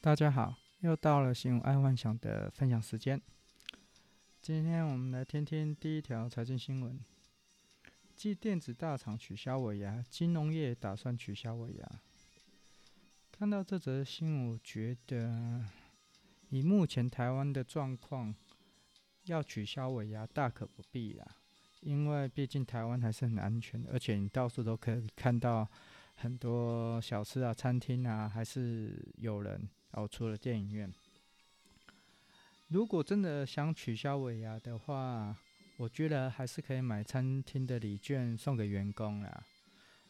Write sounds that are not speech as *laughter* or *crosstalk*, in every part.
大家好，又到了新闻爱幻想的分享时间。今天我们来听听第一条财经新闻：继电子大厂取消尾牙，金融业打算取消尾牙。看到这则新闻，我觉得以目前台湾的状况，要取消尾牙大可不必啦。因为毕竟台湾还是很安全，而且你到处都可以看到很多小吃啊、餐厅啊，还是有人哦。除了电影院，如果真的想取消尾牙的话，我觉得还是可以买餐厅的礼券送给员工啦，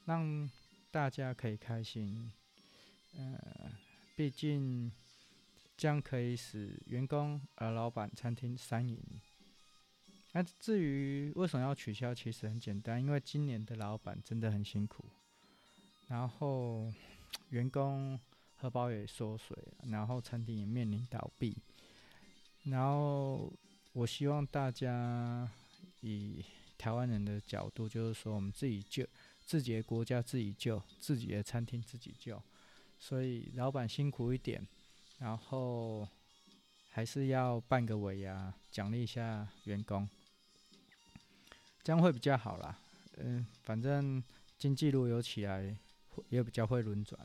让大家可以开心。呃，毕竟这样可以使员工、而老板、餐厅三赢。那至于为什么要取消，其实很简单，因为今年的老板真的很辛苦，然后员工荷包也缩水，然后餐厅也面临倒闭，然后我希望大家以台湾人的角度，就是说我们自己救自己的国家，自己救自己的餐厅，自己救，所以老板辛苦一点，然后还是要办个尾牙，奖励一下员工。这样会比较好啦，嗯，反正经济如果有起来，也比较会轮转。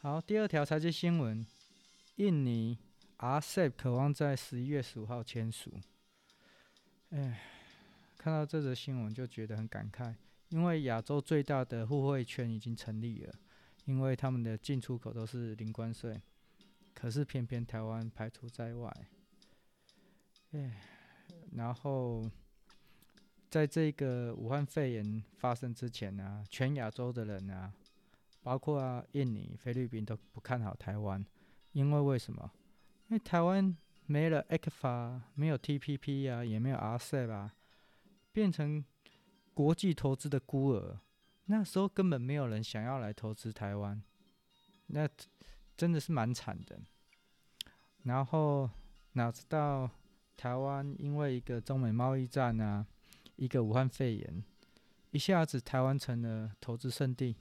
好，第二条财经新闻：印尼 RCEP 渴望在十一月十五号签署。哎，看到这则新闻就觉得很感慨，因为亚洲最大的互惠圈已经成立了，因为他们的进出口都是零关税，可是偏偏台湾排除在外。哎，然后。在这个武汉肺炎发生之前呢、全亚洲的人啊，包括啊印尼、菲律宾都不看好台湾，因为为什么？因为台湾没了 ECFA，没有 TPP 啊，也没有 RCEP 啊，变成国际投资的孤儿。那时候根本没有人想要来投资台湾，那真的是蛮惨的。然后哪知道台湾因为一个中美贸易战啊。一个武汉肺炎，一下子台湾成了投资圣地，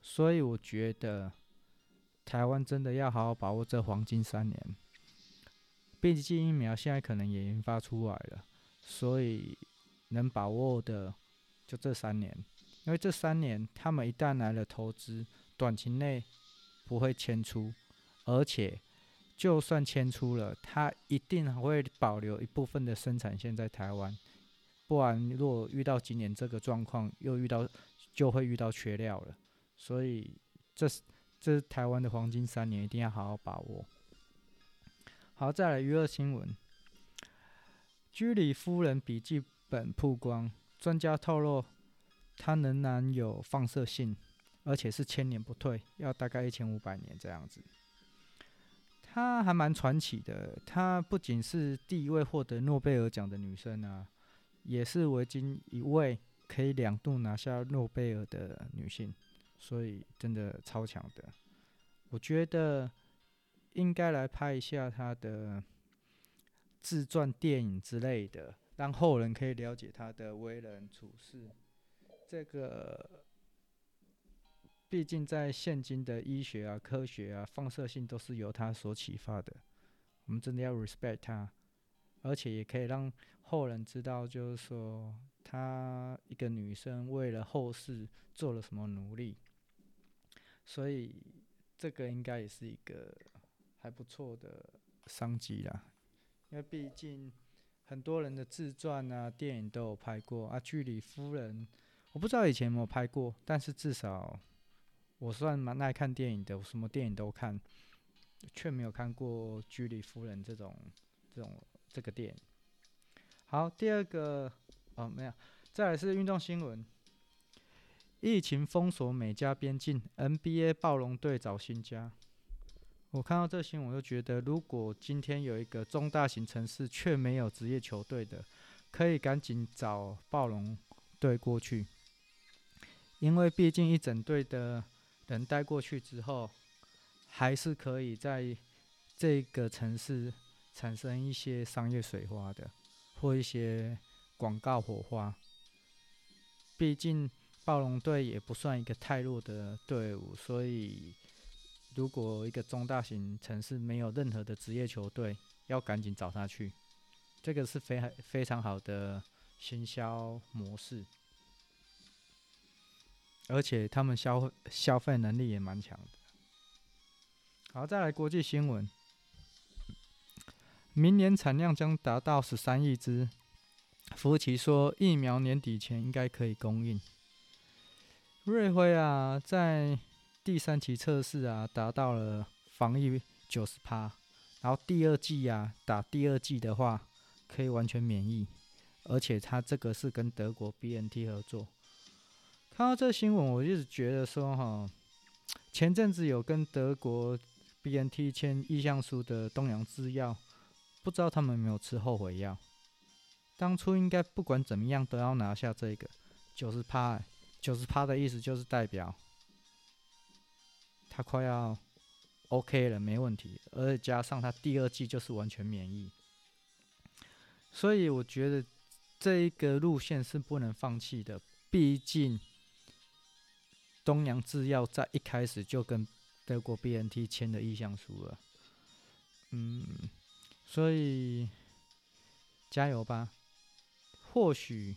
所以我觉得台湾真的要好好把握这黄金三年。毕竟疫苗现在可能也研发出来了，所以能把握的就这三年，因为这三年他们一旦来了投资，短期内不会迁出，而且就算迁出了，他一定会保留一部分的生产线在台湾。不然，如果遇到今年这个状况，又遇到就会遇到缺料了。所以这，是这是台湾的黄金三年，一定要好好把握。好，再来娱乐新闻：居里夫人笔记本曝光，专家透露，它仍然有放射性，而且是千年不退，要大概一千五百年这样子。她还蛮传奇的，她不仅是第一位获得诺贝尔奖的女生啊。也是唯今一位可以两度拿下诺贝尔的女性，所以真的超强的。我觉得应该来拍一下他的自传电影之类的，让后人可以了解他的为人处事。这个毕竟在现今的医学啊、科学啊，放射性都是由他所启发的。我们真的要 respect 他。而且也可以让后人知道，就是说，他一个女生为了后世做了什么努力，所以这个应该也是一个还不错的商机啦。因为毕竟很多人的自传啊、电影都有拍过啊。居里夫人，我不知道以前有没有拍过，但是至少我算蛮爱看电影的，我什么电影都看，却没有看过居里夫人这种这种。这个电影好，第二个哦没有，再来是运动新闻。疫情封锁美加边境，NBA 暴龙队找新家。我看到这新闻，我就觉得，如果今天有一个中大型城市却没有职业球队的，可以赶紧找暴龙队过去，因为毕竟一整队的人带过去之后，还是可以在这个城市。产生一些商业水花的，或一些广告火花。毕竟暴龙队也不算一个太弱的队伍，所以如果一个中大型城市没有任何的职业球队，要赶紧找他去，这个是非非常好的行销模式，而且他们消消费能力也蛮强的。好，再来国际新闻，明年产量将达到十三亿只。福奇说，疫苗年底前应该可以供应。瑞辉啊，在第三期测试啊，达到了防疫九十趴，然后第二季啊，打第二季的话，可以完全免疫，而且他这个是跟德国 BNT 合作。看到这新闻，我一直觉得说哈，前阵子有跟德国 BNT 签意向书的东洋制药，不知道他们有没有吃后悔药。当初应该不管怎么样都要拿下这个九十趴，九十趴的意思就是代表他快要 OK 了，没问题，而且加上他第二季就是完全免疫，所以我觉得这一个路线是不能放弃的。毕竟东洋制药在一开始就跟德国 BNT 签了意向书了，嗯，所以加油吧。或许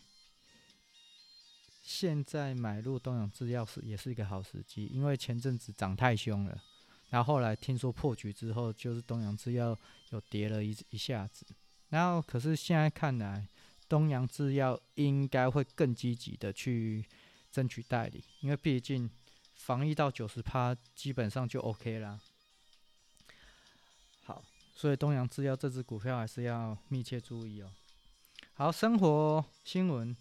现在买入东洋制药是也是一个好时机，因为前阵子涨太凶了，然后后来听说破局之后，就是东洋制药又跌了一一下子，然后可是现在看来，东洋制药应该会更积极的去争取代理，因为毕竟防疫到九十趴基本上就 OK 啦。好，所以东洋制药这支股票还是要密切注意哦。好，生活新闻。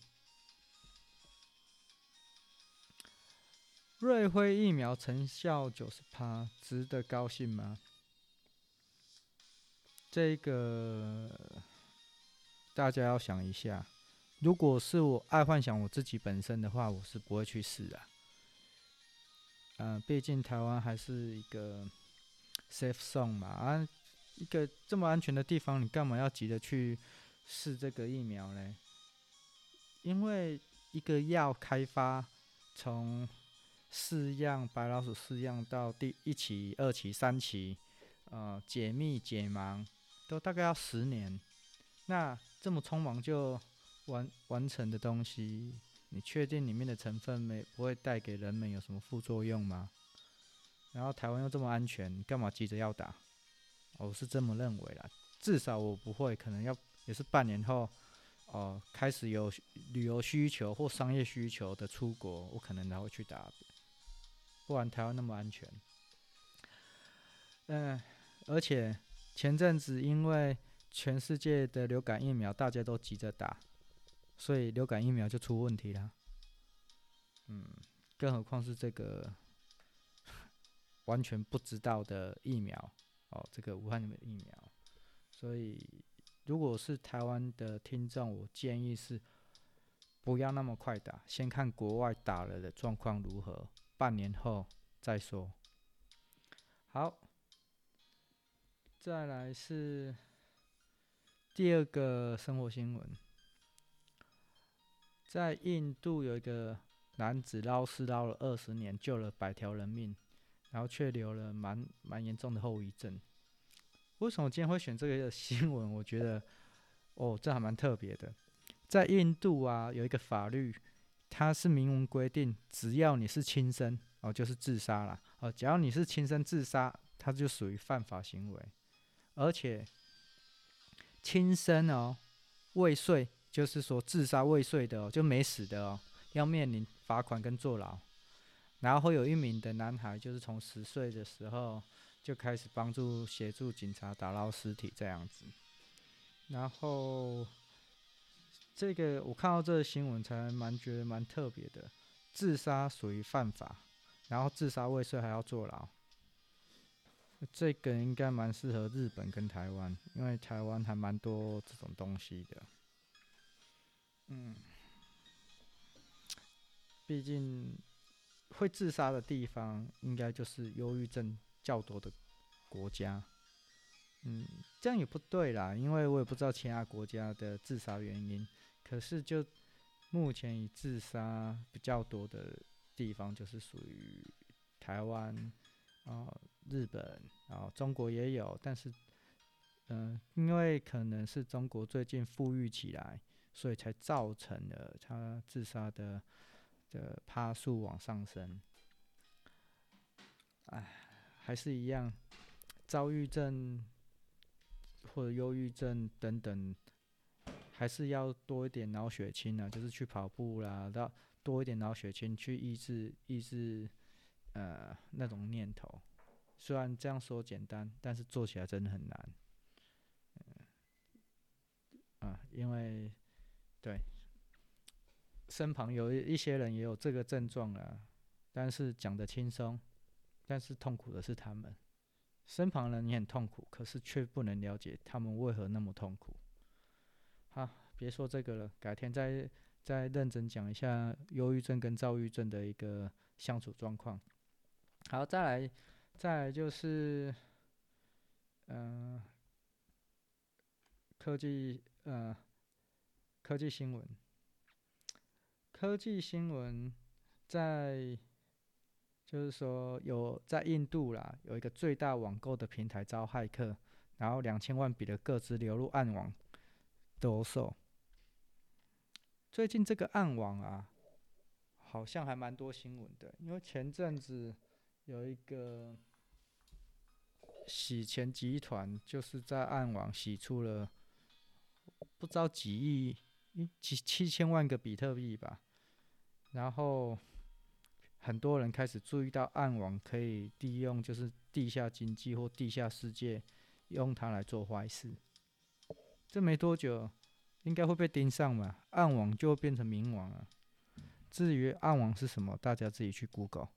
瑞辉疫苗成效九十趴，值得高兴吗？这个大家要想一下。如果是我爱幻想我自己本身的话，我是不会去试啊。嗯、毕竟台湾还是一个 safe zone 嘛，啊，一个这么安全的地方，你干嘛要急着去？试这个疫苗嘞，因为一个药开发从试样白老鼠试样到第一期、二期、三期，呃，解密解盲都大概要十年。那这么匆忙就完完成的东西，你确定里面的成分没不会带给人们有什么副作用吗？然后台湾又这么安全，你干嘛急着要打？我是这么认为啦，至少我不会，可能要。也是半年后，哦、开始有旅游需求或商业需求的出国，我可能才会去打。不然台湾那么安全，嗯、而且前阵子因为全世界的流感疫苗大家都急着打，所以流感疫苗就出问题了。嗯，更何况是这个 *laughs* 完全不知道的疫苗哦，这个武汉的疫苗，所以。如果是台湾的听众，我建议是不要那么快打，先看国外打了的状况如何，半年后再说。好，再来是第二个生活新闻，在印度有一个男子捞尸捞了二十年，救了百条人命，然后却留了蛮蛮严重的后遗症。为什么今天会选这个新闻？我觉得，哦，这还蛮特别的。在印度啊，有一个法律，它是明文规定，只要你是轻生，哦，就是自杀啦。哦，只要你是轻生自杀，它就属于犯法行为。而且，轻生哦，未遂，就是说自杀未遂的哦，就没死的哦，要面临罚款跟坐牢。然后有一名的男孩，就是从十岁的时候。就开始帮助协助警察打捞尸体这样子，然后这个我看到这个新闻才蛮觉得蛮特别的，自杀属于犯法，然后自杀未遂还要坐牢，这个应该蛮适合日本跟台湾，因为台湾还蛮多这种东西的，嗯，毕竟会自杀的地方应该就是忧郁症。较多的国家，嗯，这样也不对啦，因为我也不知道其他国家的自杀原因。可是就目前以自杀比较多的地方，就是属于台湾啊、日本，然后中国也有，但是，嗯、因为可能是中国最近富裕起来，所以才造成了他自杀的的趴数往上升。哎，还是一样，躁郁症或者忧郁症等等，还是要多一点脑血清啊，就是去跑步啦，要多一点脑血清去抑制抑制呃那种念头。虽然这样说简单，但是做起来真的很难。嗯，啊，因为对身旁有一些人也有这个症状啊，但是讲得轻松。但是痛苦的是他们，身旁人也很痛苦，可是却不能了解他们为何那么痛苦。好，别说这个了，改天再再认真讲一下忧郁症跟躁郁症的一个相处状况。好，再来，再来就是，嗯、科技，呃，科技新闻，科技新闻在。就是说，有在印度啦，有一个最大网购的平台遭骇客，然后两千万笔的个资流入暗网兜售。最近这个暗网啊，好像还蛮多新闻的，因为前阵子有一个洗钱集团，就是在暗网洗出了不知道几亿、几七千万个比特币吧，然后。很多人开始注意到暗网可以利用，就是地下经济或地下世界，用它来做坏事。这没多久，应该会被盯上嘛，暗网就变成明网了。至于暗网是什么，大家自己去 Google。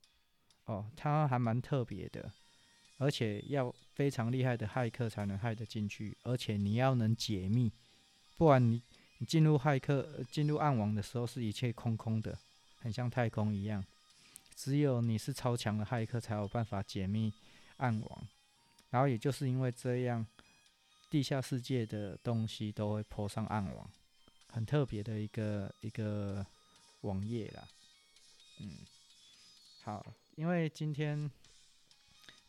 哦，它还蛮特别的，而且要非常厉害的骇客才能骇得进去，而且你要能解密，不然你你进入骇客进入暗网的时候是一切空空的，很像太空一样。只有你是超强的骇客才有办法解密暗网，然后也就是因为这样，地下世界的东西都会 po 上暗网，很特别的一个一个网页啦。嗯，好，因为今天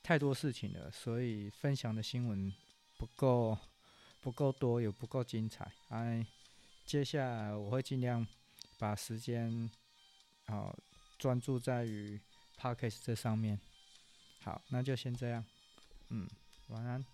太多事情了，所以分享的新闻不够不够多，也不够精彩。哎，接下来我会尽量把时间好。专注在于 Podcast 这上面，好，那就先这样，嗯，晚安。